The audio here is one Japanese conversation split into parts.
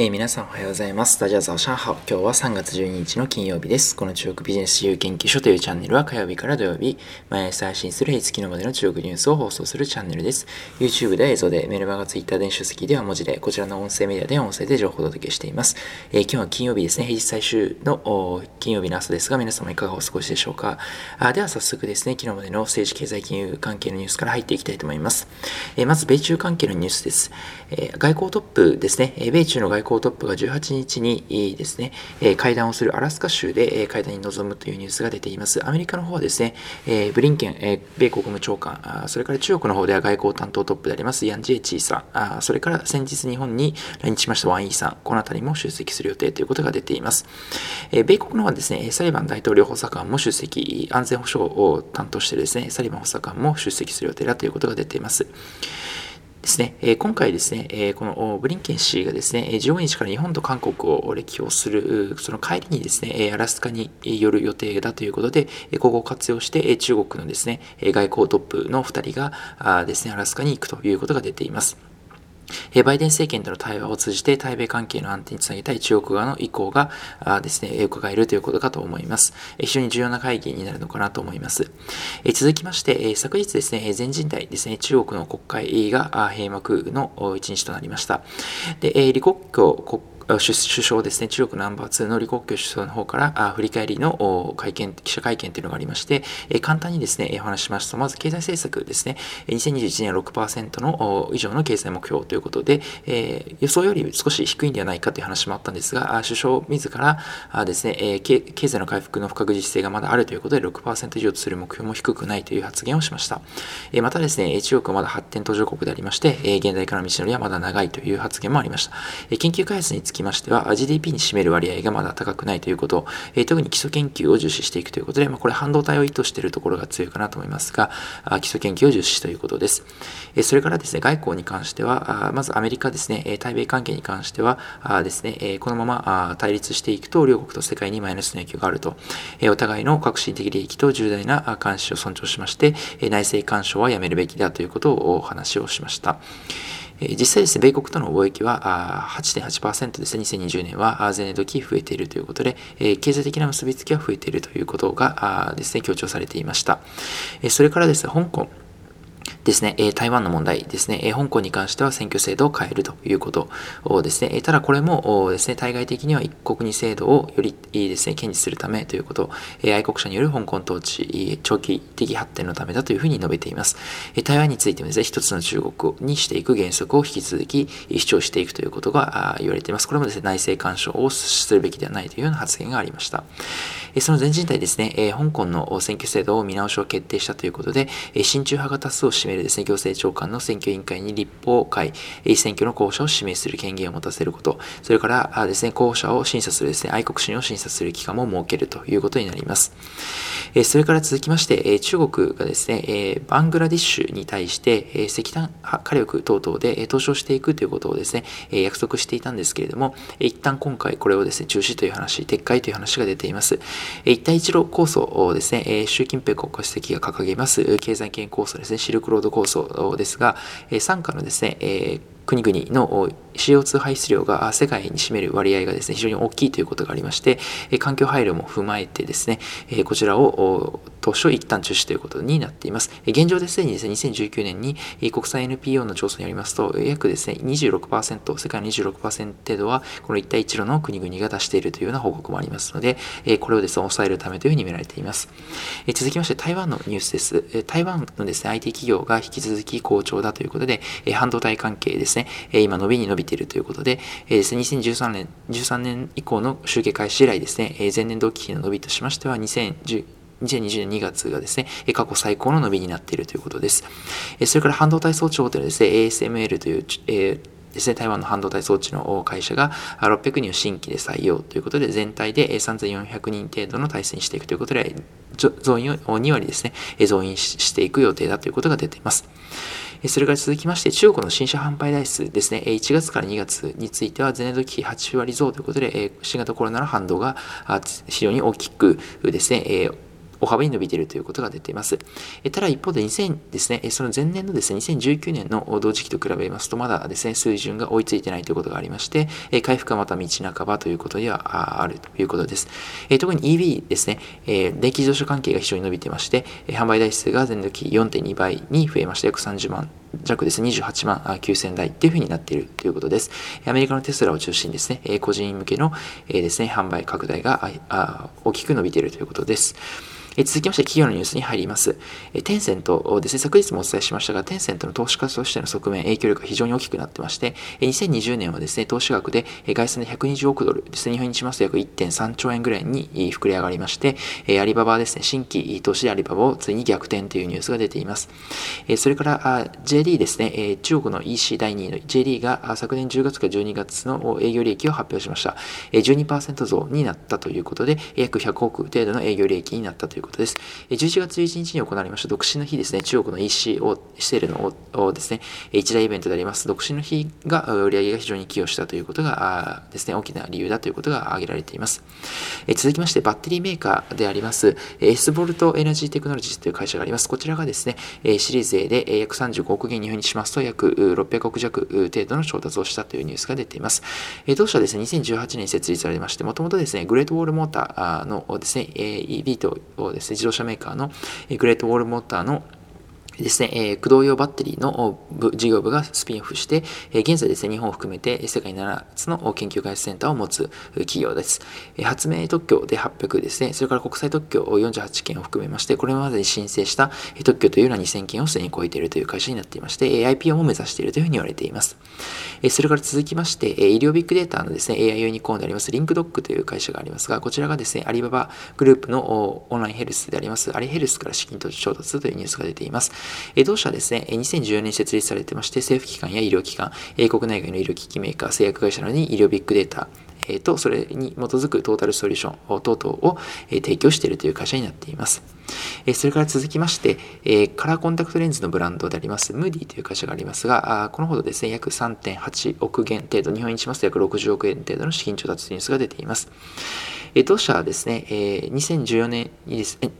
えー、皆さんおはようございます。ダジャザオ上海。今日は3月12日の金曜日です。この中国ビジネス自由研究所というチャンネルは火曜日から土曜日、毎朝配信する平日昨日までの中国ニュースを放送するチャンネルです。YouTube で映像で、メルマガ、Twitter 電子書籍では文字で、こちらの音声メディアで音声で情報をお届けしています。えー、今日は金曜日ですね。平日最終の金曜日の朝ですが、皆様いかがお過ごしでしょうか。あでは早速ですね、昨日までの政治経済金融関係のニュースから入っていきたいと思います。えー、まず、米中関係のニュースです。え外交トップですね。米中の外交トップが18日にですね、会談をするアラスカ州で会談に臨むというニュースが出ています。アメリカの方はですね、ブリンケン、米国務長官、それから中国の方では外交担当トップでありますヤン・ジェイチーさん、それから先日日本に来日しましたワン・イーさん、この辺りも出席する予定ということが出ています。米国の方はですね、サリバン大統領補佐官も出席、安全保障を担当してですね、サリバン補佐官も出席する予定だということが出ています。ですね、え今回ですね、えこのブリンケン氏がですね、15日から日本と韓国を歴訪する、その帰りにですね、アラスカに寄る予定だということで、ここを活用して中国のですね、外交トップの2人がですね、アラスカに行くということが出ています。バイデン政権との対話を通じて対米関係の安定につなげたい中国側の意向がですね、伺えるということかと思います。非常に重要な会議になるのかなと思います。続きまして、昨日ですね、全人代ですね、中国の国会が閉幕の一日となりました。で、李克強国首相ですね、中国ナンバー2の李克強首相の方から振り返りの会見、記者会見というのがありまして、簡単にですね、お話ししますと、まず経済政策ですね、2021年は6%の以上の経済目標ということで、予想より少し低いんではないかという話もあったんですが、首相自らですね、経済の回復の不確実性がまだあるということで、6%以上とする目標も低くないという発言をしました。またですね、中国はまだ発展途上国でありまして、現代からの道のりはまだ長いという発言もありました。研究開発につききましては、GDP に占める割合がまだ高くないということ、え特に基礎研究を重視していくということで、まあ、これ半導体を意図しているところが強いかなと思いますが、基礎研究を重視ということです。えそれからですね、外交に関しては、まずアメリカですね、対米関係に関してはあですね、えこのまま対立していくと、両国と世界にマイナスの影響があると、えお互いの革新的利益と重大な監視を尊重しまして、内政干渉はやめるべきだということをお話をしました。実際ですね、米国との貿易は8.8%ですね、2020年は前年度期増えているということで、経済的な結びつきは増えているということがですね、強調されていました。それからですね、香港。ですね、台湾の問題ですね、香港に関しては選挙制度を変えるということですね、ただこれもですね、対外的には一国二制度をよりですね、堅持するためということ、愛国者による香港統治、長期的発展のためだというふうに述べています。台湾についてもですね、一つの中国にしていく原則を引き続き主張していくということが言われています。これもですね、内政干渉をするべきではないというような発言がありました。その全人代ですね、香港の選挙制度を見直しを決定したということで、親中派が多数を占めるですね、行政長官の選挙委員会に立法会、選挙の候補者を指名する権限を持たせること、それからですね、候補者を審査するですね、愛国心を審査する機関も設けるということになります。それから続きまして、中国がですね、バングラディッシュに対して石炭火力等々で投資をしていくということをですね、約束していたんですけれども、一旦今回これをですね、中止という話、撤回という話が出ています。一帯一路構想をですね、習近平国家主席が掲げます経済圏構想ですね、ルクロード構想ですが、傘下のですね、国々の CO2 排出量が世界に占める割合がですね、非常に大きいということがありまして、環境配慮も踏まえてですね、こちらを当初一旦中止ということになっています。現状ですでにですね、2019年に国際 NPO の調査によりますと、約ですね、26%、世界の26%程度は、この一帯一路の国々が出しているというような報告もありますので、これをですね、抑えるためというふうに見られています。続きまして、台湾のニュースです。台湾のですね、IT 企業が引き続き好調だということで、半導体関係ですね、今伸びに伸びているということで、2013年、13年以降の集計開始以来ですね、前年同期比の伸びとしましては、2010 2020年2月がですね、過去最高の伸びになっているということです。それから半導体装置大手のですね、ASML という、えーですね、台湾の半導体装置の会社が600人を新規で採用ということで、全体で3400人程度の体制にしていくということで、増員を2割ですね、増員していく予定だということが出ています。それから続きまして、中国の新車販売台数ですね、1月から2月については、前年度期8割増ということで、新型コロナの反動が非常に大きくですね、大幅に伸びているということが出ています。ただ一方で2000ですね、その前年のですね、2019年の同時期と比べますと、まだですね、水準が追いついてないということがありまして、回復はまた道半ばということではあるということです。特に EV ですね、電気自動車関係が非常に伸びてまして、販売台数が前年期4.2倍に増えまして、約30万弱ですね、28万9000台っていうふうになっているということです。アメリカのテスラを中心にですね、個人向けのですね、販売拡大が大きく伸びているということです。え続きまして、企業のニュースに入ります。えテンセントですね、昨日もお伝えしましたが、テンセントの投資家としての側面、影響力が非常に大きくなってまして、え2020年はですね、投資額で、え概算で120億ドルですね、日本にしますと約1.3兆円ぐらいに膨れ上がりまして、えアリババはですね、新規投資でアリババをついに逆転というニュースが出ています。えそれから、JD ですね、え中国の EC 第2位の JD が昨年10月から12月の営業利益を発表しました。え12%増になったということで、約100億程度の営業利益になったということです。11月11日に行われました独身の日ですね、中国の EC をしているのをですね、一大イベントであります、独身の日が売り上げが非常に寄与したということがですね、大きな理由だということが挙げられています。続きまして、バッテリーメーカーであります、エスボルトエナジーテクノロジーという会社があります。こちらがですね、シリーズ A で約35億元日本にしますと、約600億弱程度の調達をしたというニュースが出ています。同社はですね、2018年設立されまして、もともとですね、グレートウォールモーターのですね、EV とですね、自動車メーカーのグレートウォールモーターのですね、えー、駆動用バッテリーの事業部がスピンオフして、えー、現在ですね、日本を含めて世界7つの研究開発センターを持つ企業です。えー、発明特許で800ですね、それから国際特許48件を含めまして、これまでに申請した特許というのは2000件をすでに超えているという会社になっていまして、IPO も目指しているというふうに言われています。えそれから続きまして、え医療ビッグデータのですね、AI ユニコーンであります、リンクドックという会社がありますが、こちらがですね、アリババグループのオンラインヘルスであります、アリヘルスから資金調達というニュースが出ています。え同社はですね、2014年に設立されてまして、政府機関や医療機関、国内外の医療機器メーカー、製薬会社などに医療ビッグデータ、えと、それに基づくトータルソリューション等々を、え提供しているという会社になっています。えそれから続きまして、えカラーコンタクトレンズのブランドであります、ムーディという会社がありますが、あこのほどですね、約3.8億元程度、日本円にしますと約60億円程度の資金調達ニュースが出ています。え当社はですね、え2014年にですね、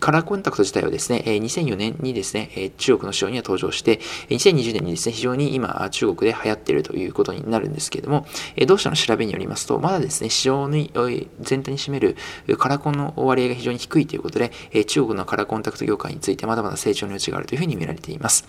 カラーコンタクト自体はですね、2004年にですね、中国の市場には登場して、2020年にですね、非常に今、中国で流行っているということになるんですけれども、同社の調べによりますと、まだですね、市場に全体に占めるカラコンの割合が非常に低いということで、中国のカラーコンタクト業界についてまだまだ成長の余地があるというふうに見られています。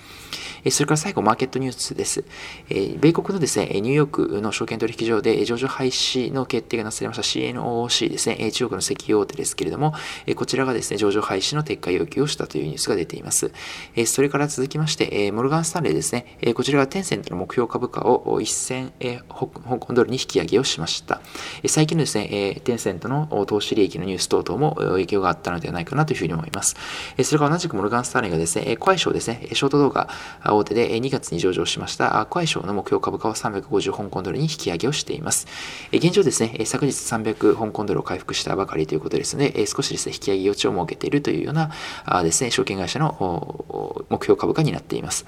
それから最後、マーケットニュースです。米国のですね、ニューヨークの証券取引所で上場廃止の決定がなされました CNOC ですね、中国の石油大手ですけれども、こちらがですね、上場廃止の撤回要求をしたというニュースが出ています。えそれから続きまして、えモルガン・スタンレーですね、えこちらがテンセントの目標株価を1000香港ドルに引き上げをしました。え最近のですね、えテンセントの投資利益のニュース等々も影響があったのではないかなというふうに思います。えそれから同じくモルガン・スタンレーがですね、コアイショーですね、ショート動画大手で2月に上場しましたコアイショーの目標株価は350香港ドルに引き上げをしています。現状ですね、昨日300香港ドルを回復したばかりということですので、少しですね、引き上げ余地を設けているというようなあですね、証券会社の目標株価になっています。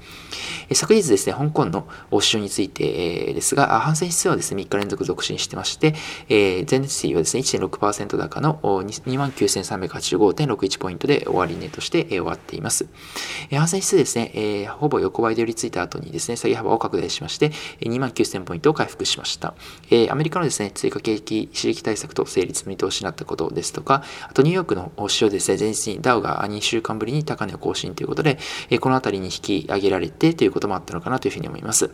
昨日ですね、香港の市場についてですが、反戦指数はですね、3日連続続伸してまして、前日比はですね、1.6%高の29,385.61ポイントで終値として終わっています。反戦指数ですね、ほぼ横ばいで寄りついた後にですね、下げ幅を拡大しまして、29,000ポイントを回復しました。アメリカのですね、追加景気刺激対策と成立見通しになったことですとか、あとニューヨークの市場ですね、前日にダウが2週間ぶりに高値を更新ということで、この辺りに引き上げられてということもあったのかなというふうに思います。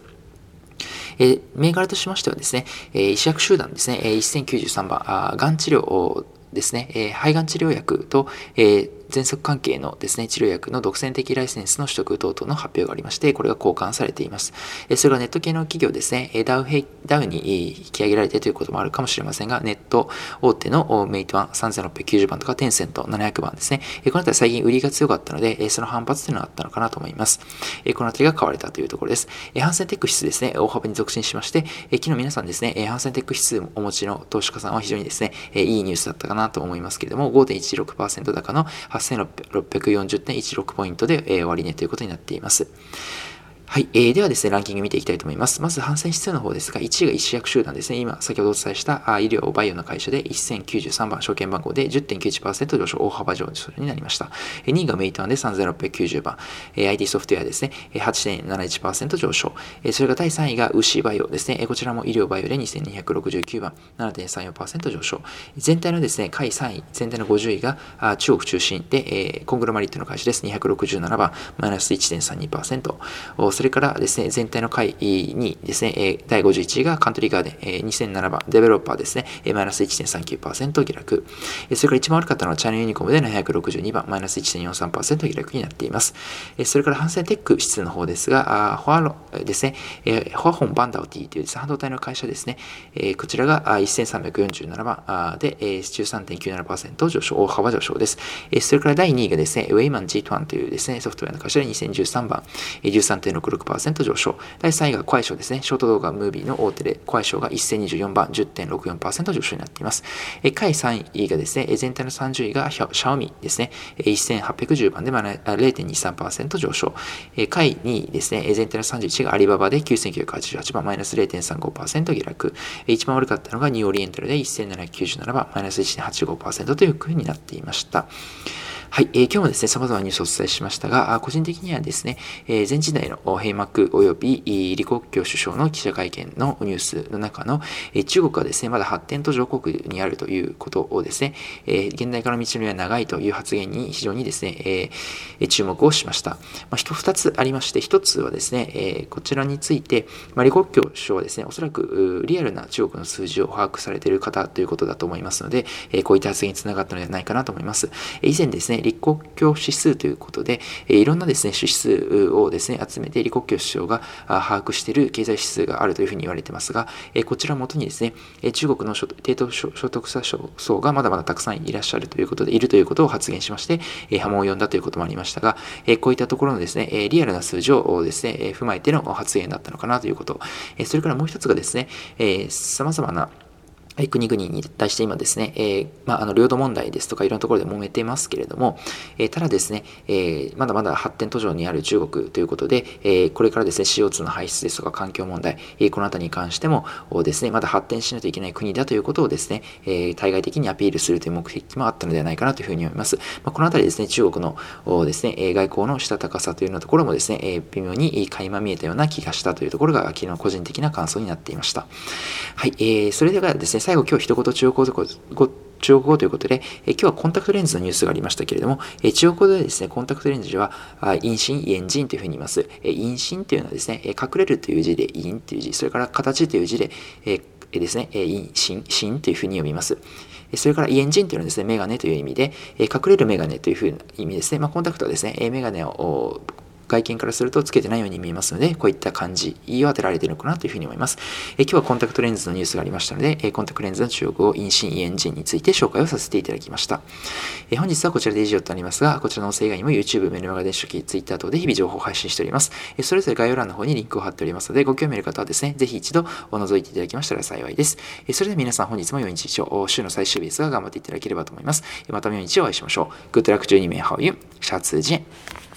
え銘柄としましてはですね、え医薬集団ですね、え1093番、あがん治療ですね、え肺がん治療薬と、え喘息関係のですね、治療薬の独占的ライセンスの取得等々の発表がありまして、これが交換されています。それがネット系の企業ですね、ダウダウに引き上げられてということもあるかもしれませんが、ネット大手のメイトワン3690番とかテンセント700番ですね、この辺り最近売りが強かったので、その反発というのがあったのかなと思います。この辺りが買われたというところです。ハンセンテック指数ですね、大幅に続伸しまして、昨日皆さんですね、ハンセンテック指数をお持ちの投資家さんは非常にですね、いいニュースだったかなと思いますけれども、5.16%高の8640.16ポイントで、終値ということになっています。はい、えー、ではですね、ランキング見ていきたいと思います。まず、反戦指数の方ですが、1位が医師薬集団ですね。今、先ほどお伝えしたあ医療バイオの会社で1093番、証券番号で10.91%上昇、大幅上昇になりました。2位がメイトワンで3690番、IT ソフトウェアですね、8.71%上昇。それが第3位がウシバイオですね。こちらも医療バイオで2269番、7.34%上昇。全体のですね、下位3位、全体の50位が中国中心で、コングロマリットの会社です。267番、マイナス1.32%。それからですね、全体の回にですね、第51位がカントリーガーデン、2007番、デベロッパーですね、マイナス1.39%下落。それから一番悪かったのはチャイナユニコムで762番、マイナス1.43%下落になっています。それから反戦テック指数の方ですが、フォアロですね、フォアホンバンダオティという半導体の会社ですね、こちらが1347番で13.97%上昇、大幅上昇です。それから第2位がですね、ウェイマン G1 というですね、ソフトウェアの会社で2013番、13.6 66%上昇。第3位がコアイショーですね。ショート動画ムービーの大手で、コアイショーが1024番、10.64%上昇になっています。え下位3位がですね、全体の30位がシャオミですね。1810番で0.23%上昇。下位2位ですね、全体の31位がアリババで9988番、マイナス0.35%下落。一番悪かったのがニューオリエンタルで1797番、マイナス1.85%というふうになっていました。はい、えー、今日もですね、様々なニュースをお伝えしましたが、個人的にはですね、えー、前時代の閉幕及び李克強首相の記者会見のニュースの中の、えー、中国はですね、まだ発展途上国にあるということをですね、えー、現代化の道のりは長いという発言に非常にですね、えー、注目をしました。まあ、二つありまして、一つはですね、えー、こちらについて、まあ、李克強首相はですね、おそらくリアルな中国の数字を把握されている方ということだと思いますので、えー、こういった発言につながったのではないかなと思います。以前ですね、李克強指数ということで、えいろんなですね、指数をですね、集めて李克強首相が把握している経済指数があるというふうに言われてますが、えこちらをもとにですね、え中国の低等所得者層がまだまだたくさんいらっしゃるということで、いるということを発言しまして、え波紋を呼んだということもありましたが、えこういったところのですね、えリアルな数字をですね、踏まえての発言だったのかなということ、えそれからもう一つがですねえ、様々なはい国々に対して今ですね、えー、まあ、あの領土問題ですとかいろんなところで揉めてますけれども、えー、ただですね、えー、まだまだ発展途上にある中国ということで、えこれからですね CO2 の排出ですとか環境問題、えこの辺りに関してもですねまだ発展しないといけない国だということをですね、え対外的にアピールするという目的もあったのではないかなというふうに思います。まあ、この辺りですね中国のですね外交のしたたかさというようなところもですね、え微妙に垣間見えたような気がしたというところが昨日個人的な感想になっていました。はい、えー、それではですね最後今日一言中国語中国語ということで、え今日はコンタクトレンズのニュースがありましたけれども、え中国語でですね、コンタクトレンズは、陰心、陰人というふうに言います。え陰心というのはですね、隠れるという字で陰という字、それから形という字で、えですね、陰心、心というふうに読みます。それから、イエンジンというのはですね、メガネという意味で、隠れるメガネというふうな意味ですね。まあ、コンタクトはですね、メガネを外見からするとつけてないように見えますので、こういった感じを当てられているのかなというふうに思います。え今日はコンタクトレンズのニュースがありましたので、えコンタクトレンズの中国語、陰心、エンジンについて紹介をさせていただきました。え本日はこちらで以上となりますが、こちらの音声以外にも YouTube、メルマガ電子書籍、Twitter 等で日々情報を配信しております。えそれぞれ概要欄の方にリンクを貼っておりますので、ご興味ある方はですね、ぜひ一度お覗いていただきましたら幸いです。えそれでは皆さん本日も良い日常、週の最終日ですが頑張っていただければと思います。また明日お会いしましょう。Good luck to you, シャツジェン。